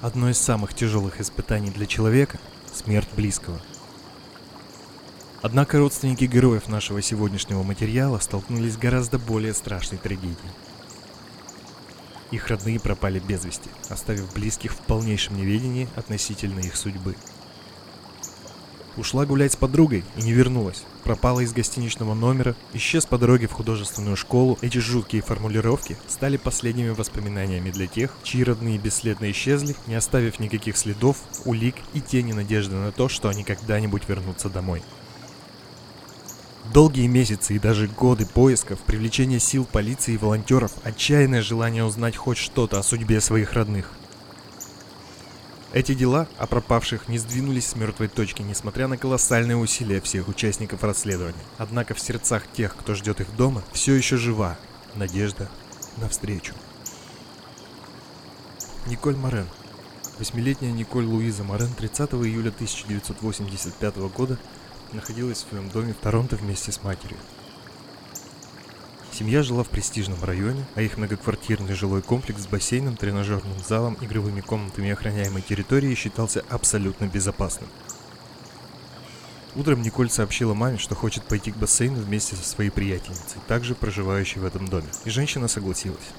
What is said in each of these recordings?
Одно из самых тяжелых испытаний для человека – смерть близкого. Однако родственники героев нашего сегодняшнего материала столкнулись с гораздо более страшной трагедией. Их родные пропали без вести, оставив близких в полнейшем неведении относительно их судьбы – Ушла гулять с подругой и не вернулась. Пропала из гостиничного номера, исчез по дороге в художественную школу. Эти жуткие формулировки стали последними воспоминаниями для тех, чьи родные бесследно исчезли, не оставив никаких следов, улик и тени надежды на то, что они когда-нибудь вернутся домой. Долгие месяцы и даже годы поисков, привлечения сил полиции и волонтеров, отчаянное желание узнать хоть что-то о судьбе своих родных – эти дела о пропавших не сдвинулись с мертвой точки, несмотря на колоссальные усилия всех участников расследования. Однако в сердцах тех, кто ждет их дома, все еще жива надежда на встречу. Николь Морен. Восьмилетняя Николь Луиза Морен 30 июля 1985 года находилась в своем доме в Торонто вместе с матерью. Семья жила в престижном районе, а их многоквартирный жилой комплекс с бассейном, тренажерным залом, игровыми комнатами и охраняемой территорией считался абсолютно безопасным. Утром Николь сообщила маме, что хочет пойти к бассейну вместе со своей приятельницей, также проживающей в этом доме, и женщина согласилась.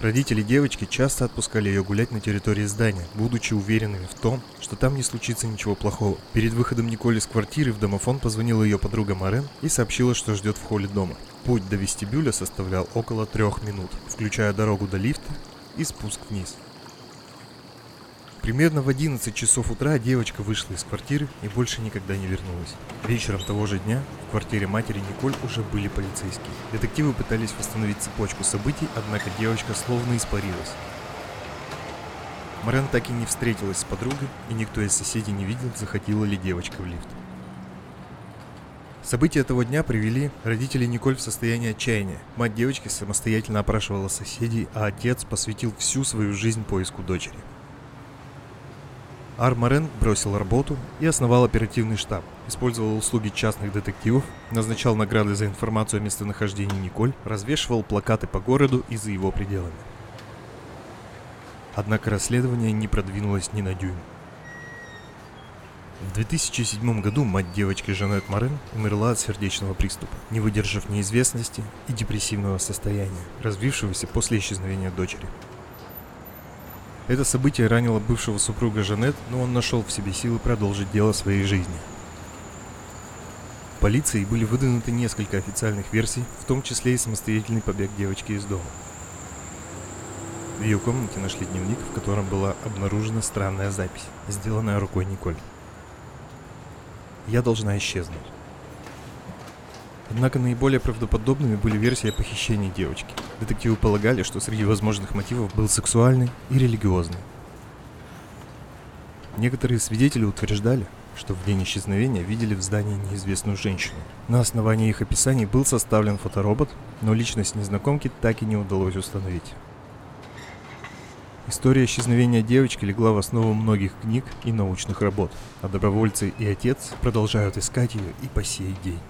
Родители девочки часто отпускали ее гулять на территории здания, будучи уверенными в том, что там не случится ничего плохого. Перед выходом Николи из квартиры в домофон позвонила ее подруга Марен и сообщила, что ждет в холле дома. Путь до вестибюля составлял около трех минут, включая дорогу до лифта и спуск вниз. Примерно в 11 часов утра девочка вышла из квартиры и больше никогда не вернулась. Вечером того же дня в квартире матери Николь уже были полицейские. Детективы пытались восстановить цепочку событий, однако девочка словно испарилась. Марен так и не встретилась с подругой, и никто из соседей не видел, заходила ли девочка в лифт. События этого дня привели родителей Николь в состояние отчаяния. Мать девочки самостоятельно опрашивала соседей, а отец посвятил всю свою жизнь поиску дочери. Армарен бросил работу и основал оперативный штаб. Использовал услуги частных детективов, назначал награды за информацию о местонахождении Николь, развешивал плакаты по городу и за его пределами. Однако расследование не продвинулось ни на дюйм. В 2007 году мать девочки Жанет Марен умерла от сердечного приступа, не выдержав неизвестности и депрессивного состояния, развившегося после исчезновения дочери. Это событие ранило бывшего супруга Жанет, но он нашел в себе силы продолжить дело своей жизни. Полиции были выдвинуты несколько официальных версий, в том числе и самостоятельный побег девочки из дома. В ее комнате нашли дневник, в котором была обнаружена странная запись, сделанная рукой Николь. «Я должна исчезнуть». Однако наиболее правдоподобными были версии о похищении девочки. Детективы полагали, что среди возможных мотивов был сексуальный и религиозный. Некоторые свидетели утверждали, что в день исчезновения видели в здании неизвестную женщину. На основании их описаний был составлен фоторобот, но личность незнакомки так и не удалось установить. История исчезновения девочки легла в основу многих книг и научных работ, а добровольцы и отец продолжают искать ее и по сей день.